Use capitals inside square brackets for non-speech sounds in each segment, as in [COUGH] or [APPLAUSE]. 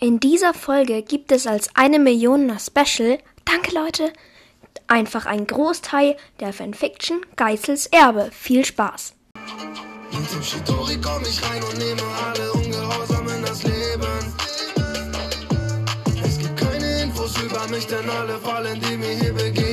In dieser Folge gibt es als eine Millioner Special, danke Leute, einfach ein Großteil der Fanfiction Geißels Erbe. Viel Spaß! Denn alle fallen, die mir hier begegnen.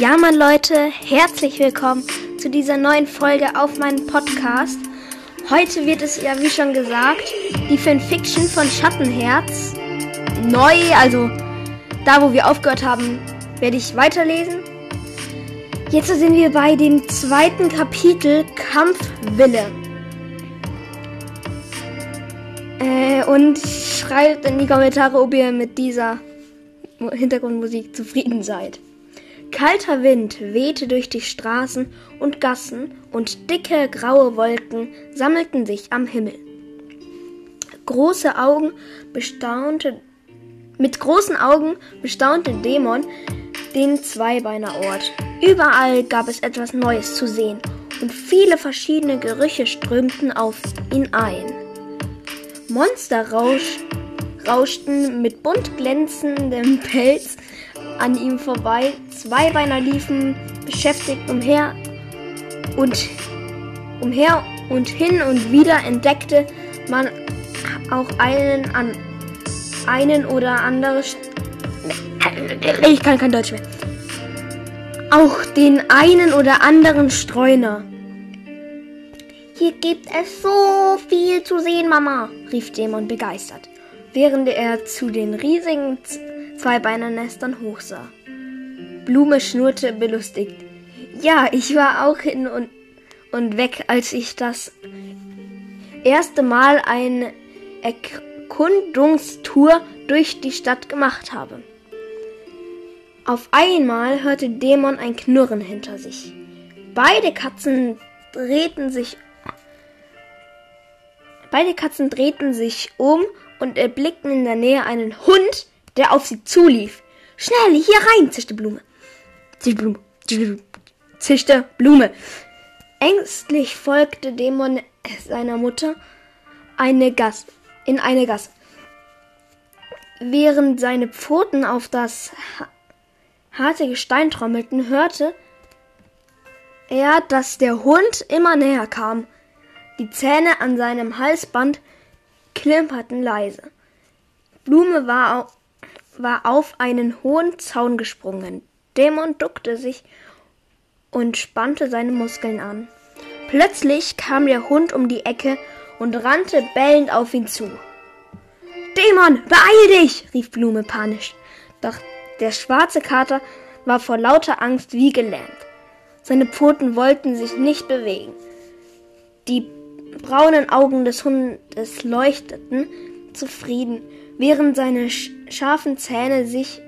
Ja, Mann, Leute, herzlich willkommen zu dieser neuen Folge auf meinem Podcast. Heute wird es ja, wie schon gesagt, die Fanfiction von Schattenherz neu, also da, wo wir aufgehört haben, werde ich weiterlesen. Jetzt sind wir bei dem zweiten Kapitel Kampfwille. Äh, und schreibt in die Kommentare, ob ihr mit dieser Hintergrundmusik zufrieden seid. Kalter Wind wehte durch die Straßen und Gassen und dicke graue Wolken sammelten sich am Himmel. Große Augen bestaunte, mit großen Augen bestaunte Dämon den Zweibeinerort. Überall gab es etwas Neues zu sehen und viele verschiedene Gerüche strömten auf ihn ein. Monster rausch, rauschten mit bunt glänzendem Pelz an ihm vorbei. Zweibeiner liefen beschäftigt umher und umher und hin und wieder entdeckte man auch einen an einen oder andere St ich kann kein Deutsch mehr. Auch den einen oder anderen Streuner. Hier gibt es so viel zu sehen, Mama, rief Dämon begeistert, während er zu den riesigen Zweibeinernestern hochsah. Blume schnurrte belustigt. Ja, ich war auch hin und, und weg, als ich das erste Mal eine Erkundungstour durch die Stadt gemacht habe. Auf einmal hörte Dämon ein Knurren hinter sich. Beide Katzen drehten sich Beide Katzen drehten sich um und erblickten in der Nähe einen Hund, der auf sie zulief. Schnell, hier rein, zischte Blume. Zischte Blume. Zischte Blume. Ängstlich folgte Dämon seiner Mutter eine Gasse, in eine Gasse. Während seine Pfoten auf das harte Gestein trommelten, hörte er, dass der Hund immer näher kam. Die Zähne an seinem Halsband klimperten leise. Blume war, war auf einen hohen Zaun gesprungen. Dämon duckte sich und spannte seine Muskeln an. Plötzlich kam der Hund um die Ecke und rannte bellend auf ihn zu. Dämon, beeil dich! rief Blume panisch. Doch der schwarze Kater war vor lauter Angst wie gelähmt. Seine Pfoten wollten sich nicht bewegen. Die braunen Augen des Hundes leuchteten zufrieden, während seine scharfen Zähne sich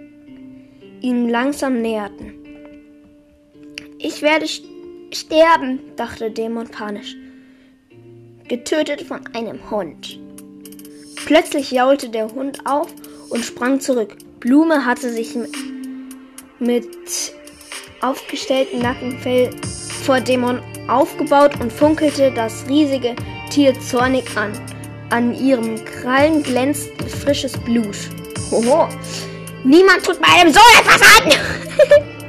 ihm langsam näherten. Ich werde sterben, dachte Dämon panisch. Getötet von einem Hund. Plötzlich jaulte der Hund auf und sprang zurück. Blume hatte sich mit aufgestelltem Nackenfell vor Dämon aufgebaut und funkelte das riesige Tier zornig an. An ihrem Krallen glänzt frisches Blut. Hoho! Niemand tut meinem Sohn etwas an! [LAUGHS]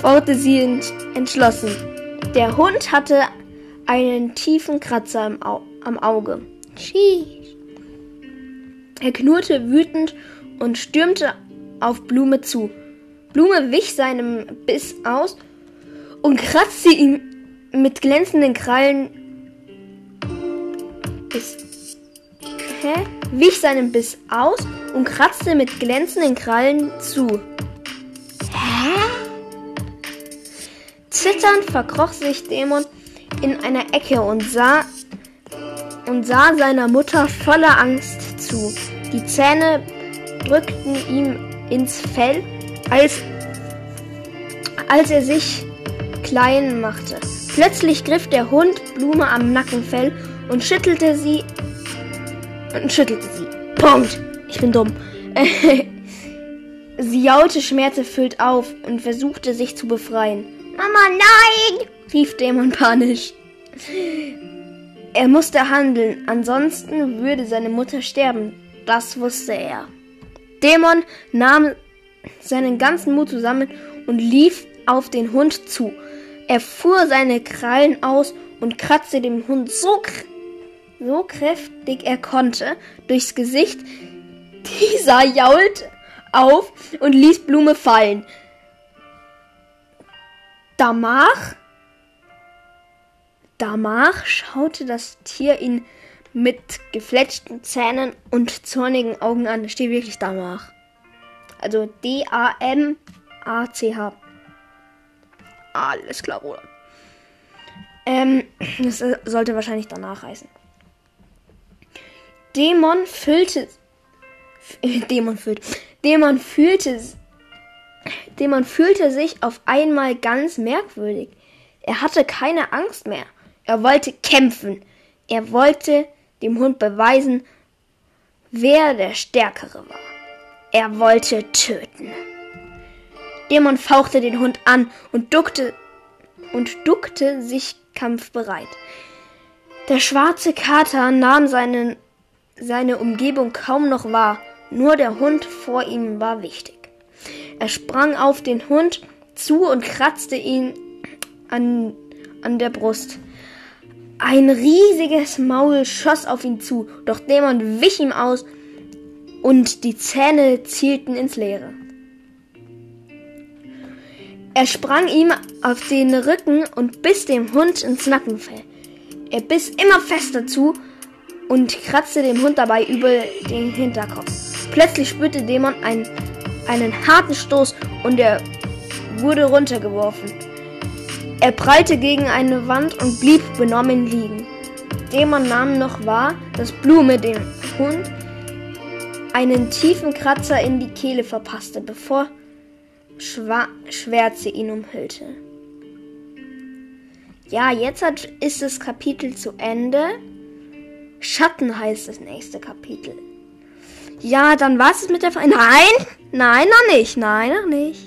forderte sie entschlossen. Der Hund hatte einen tiefen Kratzer im Au am Auge. Schieß. Er knurrte wütend und stürmte auf Blume zu. Blume wich seinem Biss aus und kratzte ihm mit glänzenden Krallen ist, hä? wich seinem Biss aus und kratzte mit glänzenden Krallen zu. Hä? Zitternd verkroch sich Dämon in einer Ecke und sah und sah seiner Mutter voller Angst zu. Die Zähne drückten ihm ins Fell, als, als er sich klein machte. Plötzlich griff der Hund Blume am Nackenfell und schüttelte sie und schüttelte sie. Punkt. Ich bin dumm. [LAUGHS] sie jaulte schmerzerfüllt auf und versuchte sich zu befreien. Mama, nein! rief Dämon panisch. Er musste handeln, ansonsten würde seine Mutter sterben. Das wusste er. Dämon nahm seinen ganzen Mut zusammen und lief auf den Hund zu. Er fuhr seine Krallen aus und kratzte dem Hund so, so kräftig er konnte durchs Gesicht. Dieser jaulte auf und ließ Blume fallen. Danach Danach schaute das Tier ihn mit gefletschten Zähnen und zornigen Augen an. Steht wirklich Damach. Also D-A-M-A-C-H. Alles klar, Bruder. Ähm, das sollte wahrscheinlich danach heißen. Dämon füllte. [LAUGHS] Dämon füllte. Dämon fühlte. Dämon fühlte sich auf einmal ganz merkwürdig. Er hatte keine Angst mehr. Er wollte kämpfen. Er wollte dem Hund beweisen, wer der Stärkere war. Er wollte töten. Dämon fauchte den Hund an und duckte und duckte sich kampfbereit. Der schwarze Kater nahm seinen, seine Umgebung kaum noch wahr, nur der Hund vor ihm war wichtig. Er sprang auf den Hund zu und kratzte ihn an, an der Brust. Ein riesiges Maul schoss auf ihn zu, doch Dämon wich ihm aus und die Zähne zielten ins Leere. Er sprang ihm auf den Rücken und biss dem Hund ins Nackenfell. Er biss immer fester zu und kratzte dem Hund dabei über den Hinterkopf. Plötzlich spürte Dämon einen, einen harten Stoß und er wurde runtergeworfen. Er prallte gegen eine Wand und blieb benommen liegen. Dämon nahm noch wahr, dass Blume dem Hund einen tiefen Kratzer in die Kehle verpasste, bevor Schwa Schwärze ihn umhüllte. Ja, jetzt hat, ist das Kapitel zu Ende. Schatten heißt das nächste Kapitel. Ja, dann war es mit der... Ver Nein! Nein, noch nicht. Nein, noch nicht.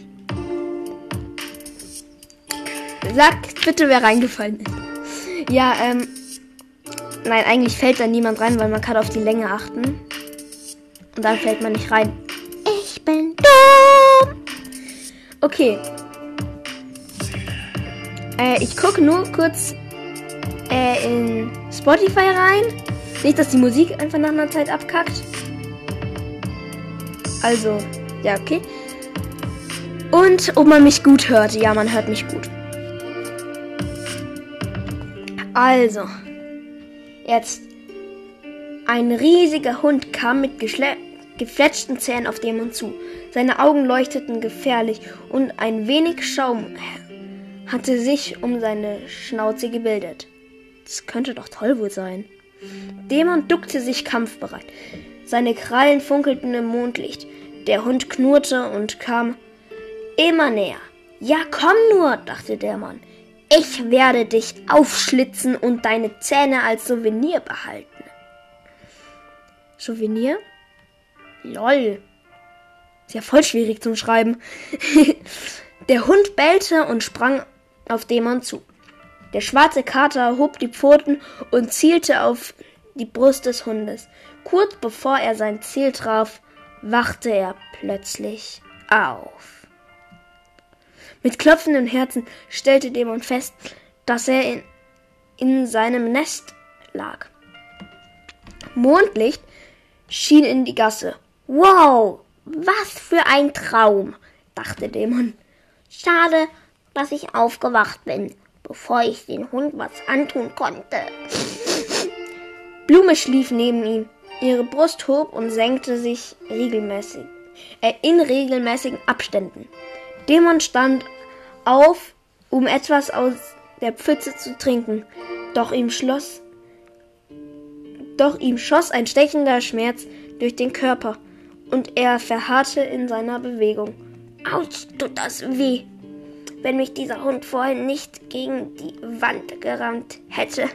Sagt bitte, wer reingefallen ist. Ja, ähm. Nein, eigentlich fällt da niemand rein, weil man kann auf die Länge achten. Und dann fällt man nicht rein. Ich bin dumm. Okay. Äh, ich gucke nur kurz äh, in Spotify rein. Nicht, dass die Musik einfach nach einer Zeit abkackt. Also, ja, okay. Und ob man mich gut hört. Ja, man hört mich gut. Also, jetzt. Ein riesiger Hund kam mit gefletschten Zähnen auf Dämon zu. Seine Augen leuchteten gefährlich und ein wenig Schaum hatte sich um seine Schnauze gebildet. Das könnte doch toll wohl sein. Dämon duckte sich kampfbereit. Seine Krallen funkelten im Mondlicht. Der Hund knurrte und kam immer näher. Ja, komm nur, dachte der Mann. Ich werde dich aufschlitzen und deine Zähne als Souvenir behalten. Souvenir? Lol. Ist ja voll schwierig zum Schreiben. [LAUGHS] Der Hund bellte und sprang auf Dämon zu. Der schwarze Kater hob die Pfoten und zielte auf die Brust des Hundes. Kurz bevor er sein Ziel traf, wachte er plötzlich auf. Mit klopfendem Herzen stellte Dämon fest, dass er in, in seinem Nest lag. Mondlicht schien in die Gasse. Wow, was für ein Traum, dachte Dämon. Schade, dass ich aufgewacht bin. Bevor ich den Hund was antun konnte. Blume schlief neben ihm. Ihre Brust hob und senkte sich regelmäßig, äh, in regelmäßigen Abständen. Dämon stand auf, um etwas aus der Pfütze zu trinken, doch ihm schloss, doch ihm schoss ein stechender Schmerz durch den Körper und er verharrte in seiner Bewegung. Autsch, tut das weh, wenn mich dieser Hund vorhin nicht gegen die Wand gerammt hätte.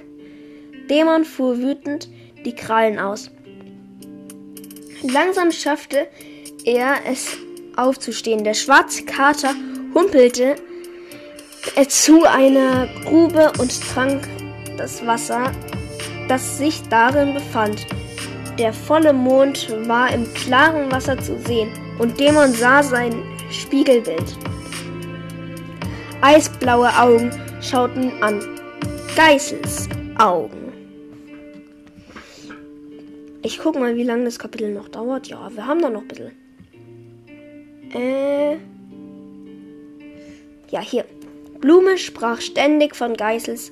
Dämon fuhr wütend die Krallen aus. Langsam schaffte er es aufzustehen. Der schwarze Kater humpelte zu einer Grube und trank das Wasser, das sich darin befand. Der volle Mond war im klaren Wasser zu sehen und Dämon sah sein Spiegelbild. Eisblaue Augen schauten an. Geißels Augen. Ich guck mal, wie lange das Kapitel noch dauert. Ja, wir haben da noch ein bisschen. Äh. Ja, hier. Blume sprach ständig von Geißels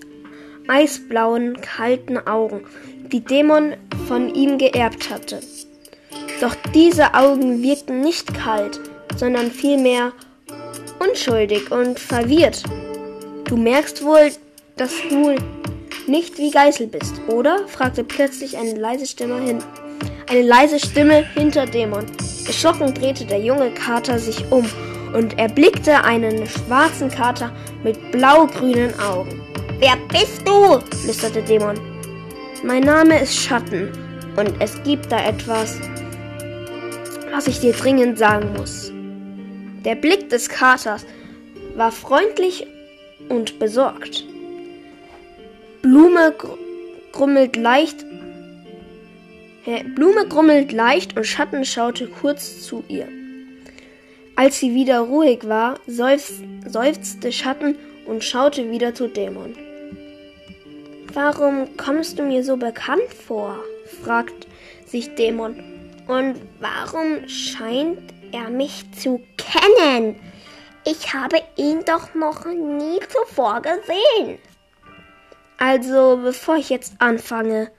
eisblauen, kalten Augen, die Dämon von ihm geerbt hatte. Doch diese Augen wirkten nicht kalt, sondern vielmehr unschuldig und verwirrt. Du merkst wohl, dass du nicht wie Geißel bist, oder? fragte plötzlich eine leise Stimme hin. Eine leise Stimme hinter Dämon. Erschrocken drehte der junge Kater sich um und erblickte einen schwarzen Kater mit blau-grünen Augen. Wer bist du? flüsterte Dämon. Mein Name ist Schatten und es gibt da etwas, was ich dir dringend sagen muss. Der Blick des Katers war freundlich und besorgt. Blume grummelt leicht. Blume grummelt leicht und Schatten schaute kurz zu ihr. Als sie wieder ruhig war, seufzte Schatten und schaute wieder zu Dämon. Warum kommst du mir so bekannt vor? fragt sich Dämon. Und warum scheint er mich zu kennen? Ich habe ihn doch noch nie zuvor gesehen. Also, bevor ich jetzt anfange,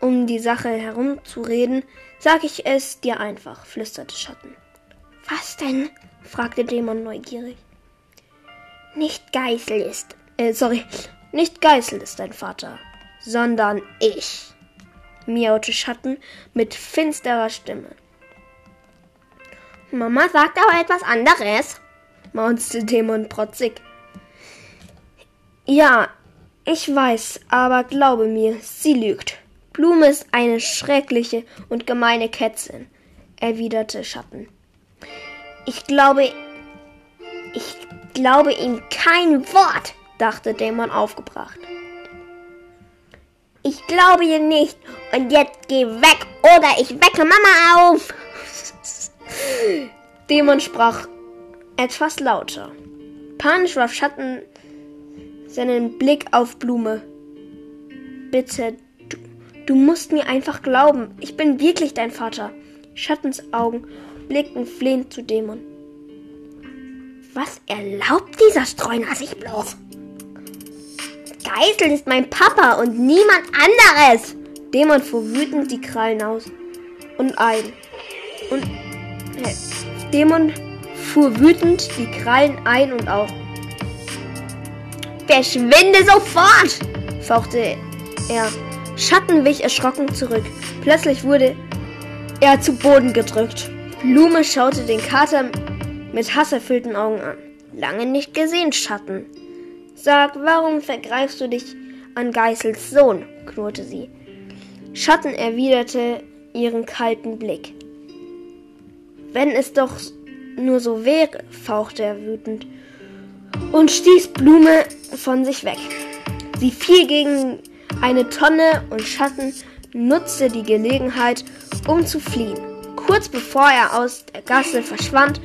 um die Sache herumzureden, sag ich es dir einfach, flüsterte Schatten. Was denn? fragte Dämon neugierig. Nicht Geißel ist, äh, sorry, nicht Geißel ist dein Vater, sondern ich, miaute Schatten mit finsterer Stimme. Mama sagt aber etwas anderes, maunzte Dämon protzig. Ja, ich weiß, aber glaube mir, sie lügt. Blume ist eine schreckliche und gemeine Kätzin, erwiderte Schatten. Ich glaube, ich glaube ihm kein Wort, dachte Dämon aufgebracht. Ich glaube ihr nicht und jetzt geh weg oder ich wecke Mama auf. Dämon sprach etwas lauter. Panisch warf Schatten seinen Blick auf Blume. Bitte, du, du musst mir einfach glauben. Ich bin wirklich dein Vater. Schattens Augen blickten flehend zu Dämon. Was erlaubt dieser Streuner sich bloß? Geißel ist mein Papa und niemand anderes. Dämon fuhr wütend die Krallen aus und ein. Und äh, Dämon fuhr wütend die Krallen ein und auf. Verschwinde sofort! fauchte er. Schatten wich erschrocken zurück. Plötzlich wurde er zu Boden gedrückt. Blume schaute den Kater mit hasserfüllten Augen an. Lange nicht gesehen, Schatten. Sag, warum vergreifst du dich an Geißels Sohn? knurrte sie. Schatten erwiderte ihren kalten Blick. Wenn es doch nur so wäre, fauchte er wütend und stieß Blume von sich weg. Sie fiel gegen eine Tonne und Schatten nutzte die Gelegenheit, um zu fliehen. Kurz bevor er aus der Gasse verschwand,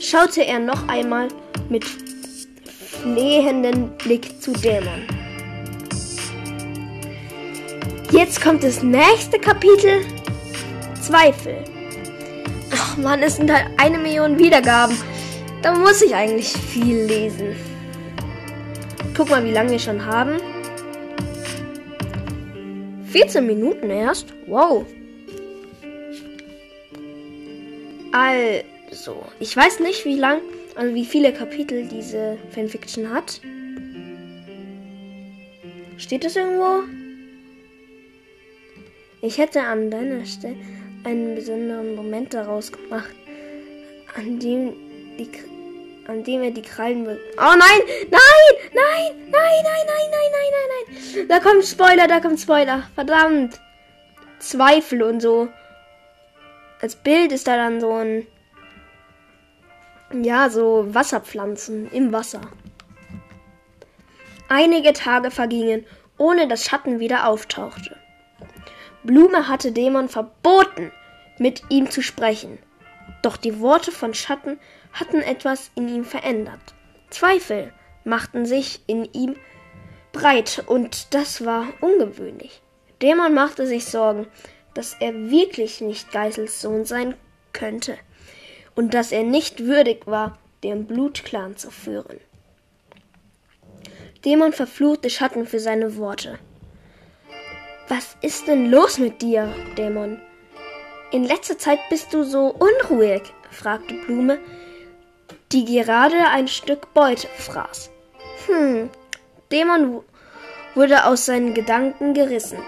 schaute er noch einmal mit flehendem Blick zu Dämon. Jetzt kommt das nächste Kapitel. Zweifel. Ach man, es sind halt eine Million Wiedergaben. Da muss ich eigentlich viel lesen. guck mal, wie lange wir schon haben. 14 Minuten erst? Wow. Also, ich weiß nicht, wie lang, also wie viele Kapitel diese Fanfiction hat. Steht das irgendwo? Ich hätte an deiner Stelle einen besonderen Moment daraus gemacht, an dem die an dem er die Krallen be Oh nein! Nein! Nein! Nein, nein, nein, nein, nein, nein, nein! Da kommt Spoiler, da kommt Spoiler. Verdammt! Zweifel und so. Als Bild ist da dann so ein. Ja, so Wasserpflanzen im Wasser. Einige Tage vergingen, ohne dass Schatten wieder auftauchte. Blume hatte Dämon verboten, mit ihm zu sprechen. Doch die Worte von Schatten hatten etwas in ihm verändert. Zweifel machten sich in ihm breit, und das war ungewöhnlich. Dämon machte sich Sorgen, dass er wirklich nicht Geisels Sohn sein könnte und dass er nicht würdig war, den Blutclan zu führen. Dämon verfluchte Schatten für seine Worte. Was ist denn los mit dir, Dämon? In letzter Zeit bist du so unruhig, fragte Blume, die gerade ein Stück Beute fraß. Hm, Dämon wurde aus seinen Gedanken gerissen.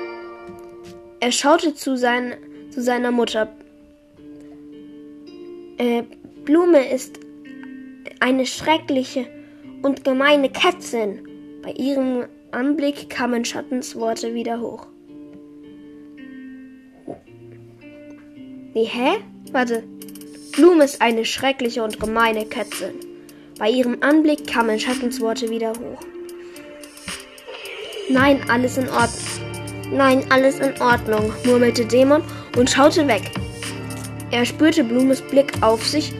Er schaute zu, sein, zu seiner Mutter. Äh, Blume ist eine schreckliche und gemeine Kätzin. Bei ihrem Anblick kamen Schattensworte wieder hoch. Nee, hä? Warte, Blume ist eine schreckliche und gemeine Kätzin. Bei ihrem Anblick kamen Schattensworte wieder hoch. Nein, alles in Ordnung. Nein, alles in Ordnung, murmelte Dämon und schaute weg. Er spürte Blumes Blick auf sich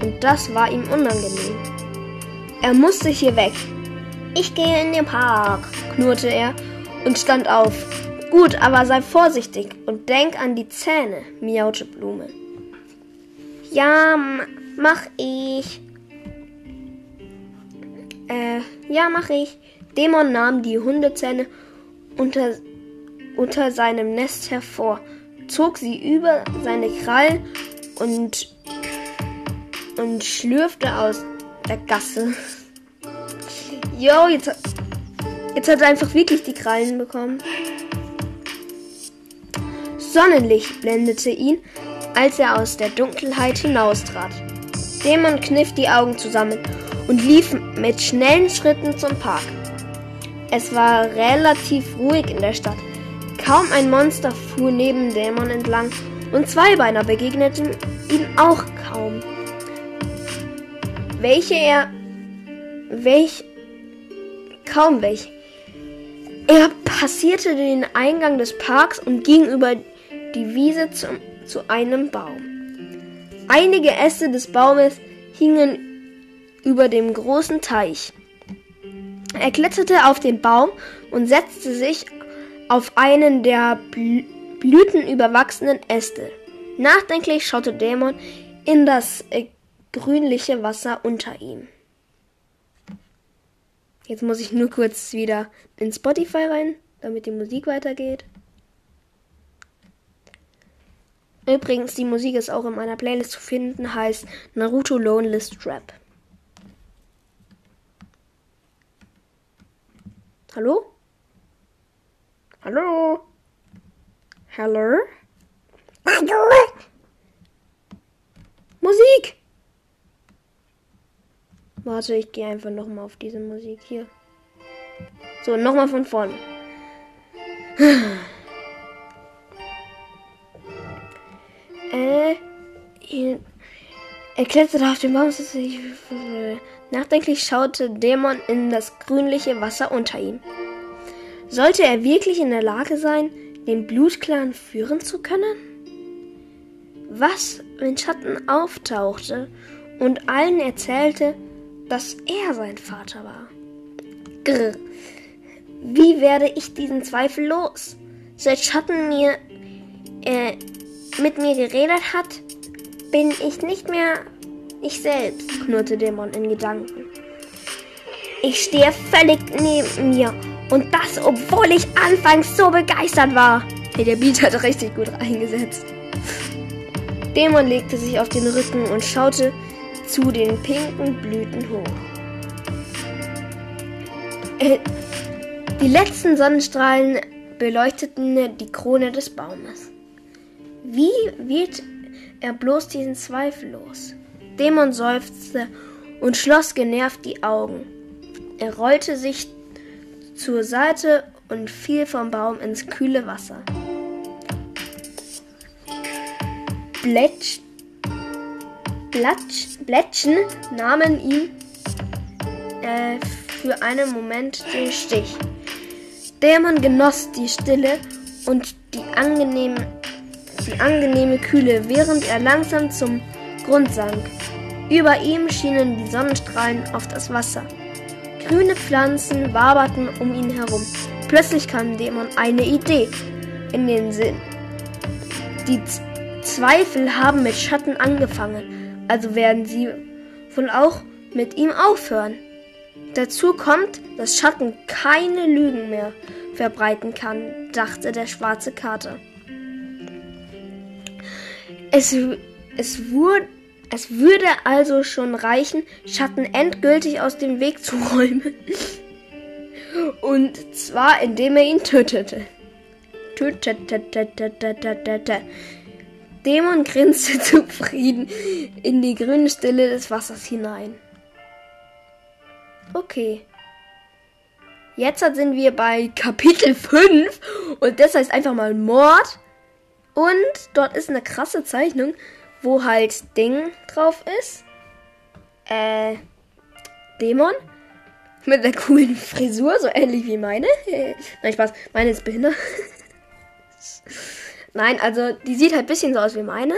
und das war ihm unangenehm. Er musste hier weg. Ich gehe in den Park, knurrte er und stand auf. Gut, aber sei vorsichtig und denk an die Zähne, miaute Blume. Ja, mach ich. Äh, ja, mach ich. Dämon nahm die Hundezähne unter, unter seinem Nest hervor, zog sie über seine Krallen und, und schlürfte aus der Gasse. [LAUGHS] Jo, jetzt, jetzt hat er einfach wirklich die Krallen bekommen. Sonnenlicht blendete ihn, als er aus der Dunkelheit hinaustrat. Dämon kniff die Augen zusammen und lief mit schnellen Schritten zum Park. Es war relativ ruhig in der Stadt. Kaum ein Monster fuhr neben Dämon entlang und Zweibeiner begegneten ihm auch kaum. Welche er. welch. kaum welche. Er passierte den Eingang des Parks und ging über die Wiese zum zu einem Baum. Einige Äste des Baumes hingen über dem großen Teich. Er kletterte auf den Baum und setzte sich auf einen der blütenüberwachsenen Äste. Nachdenklich schaute Dämon in das äh, grünliche Wasser unter ihm. Jetzt muss ich nur kurz wieder in Spotify rein, damit die Musik weitergeht. Übrigens, die Musik ist auch in meiner Playlist zu finden, heißt Naruto Lonelist Rap. Hallo? Hallo? Hallo? Hallo? Musik! Warte, ich gehe einfach nochmal auf diese Musik hier. So, nochmal von vorne. [SIGHS] er kletterte auf den Baum. Nachdenklich schaute Dämon in das grünliche Wasser unter ihm. Sollte er wirklich in der Lage sein, den Blutclan führen zu können? Was, wenn Schatten auftauchte und allen erzählte, dass er sein Vater war? Grr. Wie werde ich diesen Zweifel los? Seit Schatten mir äh, mit mir geredet hat, bin ich nicht mehr ich selbst, knurrte Dämon in Gedanken. Ich stehe völlig neben mir. Und das, obwohl ich anfangs so begeistert war. Hey, der Beat hat richtig gut eingesetzt. Dämon legte sich auf den Rücken und schaute zu den pinken Blüten hoch. Äh, die letzten Sonnenstrahlen beleuchteten die Krone des Baumes. Wie wird er bloß diesen Zweifel los? Dämon seufzte und schloss genervt die Augen. Er rollte sich zur Seite und fiel vom Baum ins kühle Wasser. Bletsch, Blatsch, Blättchen nahmen ihm äh, für einen Moment den Stich. Dämon genoss die Stille und die angenehme, die angenehme Kühle, während er langsam zum Grund sank. Über ihm schienen die Sonnenstrahlen auf das Wasser. Grüne Pflanzen waberten um ihn herum. Plötzlich kam Dämon eine Idee in den Sinn. Die Z Zweifel haben mit Schatten angefangen, also werden sie wohl auch mit ihm aufhören. Dazu kommt, dass Schatten keine Lügen mehr verbreiten kann, dachte der schwarze Kater. Es, es wurde es würde also schon reichen, Schatten endgültig aus dem Weg zu räumen. [LAUGHS] Und zwar indem er ihn tötete. Dämon grinste [LAUGHS] zufrieden in die grüne Stille des Wassers hinein. Okay. Jetzt sind wir bei Kapitel 5 und das heißt einfach mal Mord. Und dort ist eine krasse Zeichnung wo halt Ding drauf ist. Äh, Dämon. [LAUGHS] Mit einer coolen Frisur, so ähnlich wie meine. [LAUGHS] Nein, Spaß. Meine ist behindert. [LAUGHS] Nein, also die sieht halt ein bisschen so aus wie meine.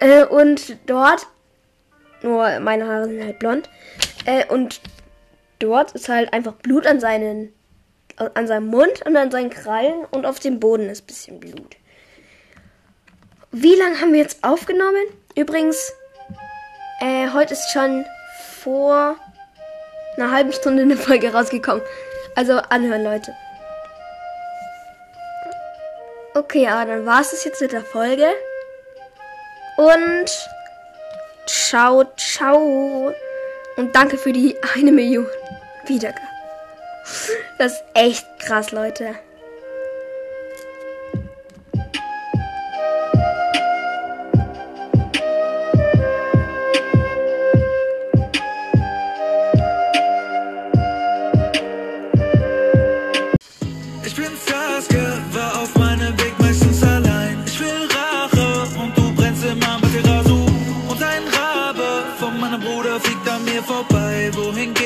Äh, und dort, nur meine Haare sind halt blond. Äh, und dort ist halt einfach Blut an seinen, an seinem Mund und an seinen Krallen und auf dem Boden ist ein bisschen Blut. Wie lange haben wir jetzt aufgenommen? Übrigens, äh, heute ist schon vor einer halben Stunde eine Folge rausgekommen. Also anhören, Leute. Okay, aber dann war es das jetzt mit der Folge. Und ciao, ciao. Und danke für die eine Million Wiedergaben. Das ist echt krass, Leute. nuevo en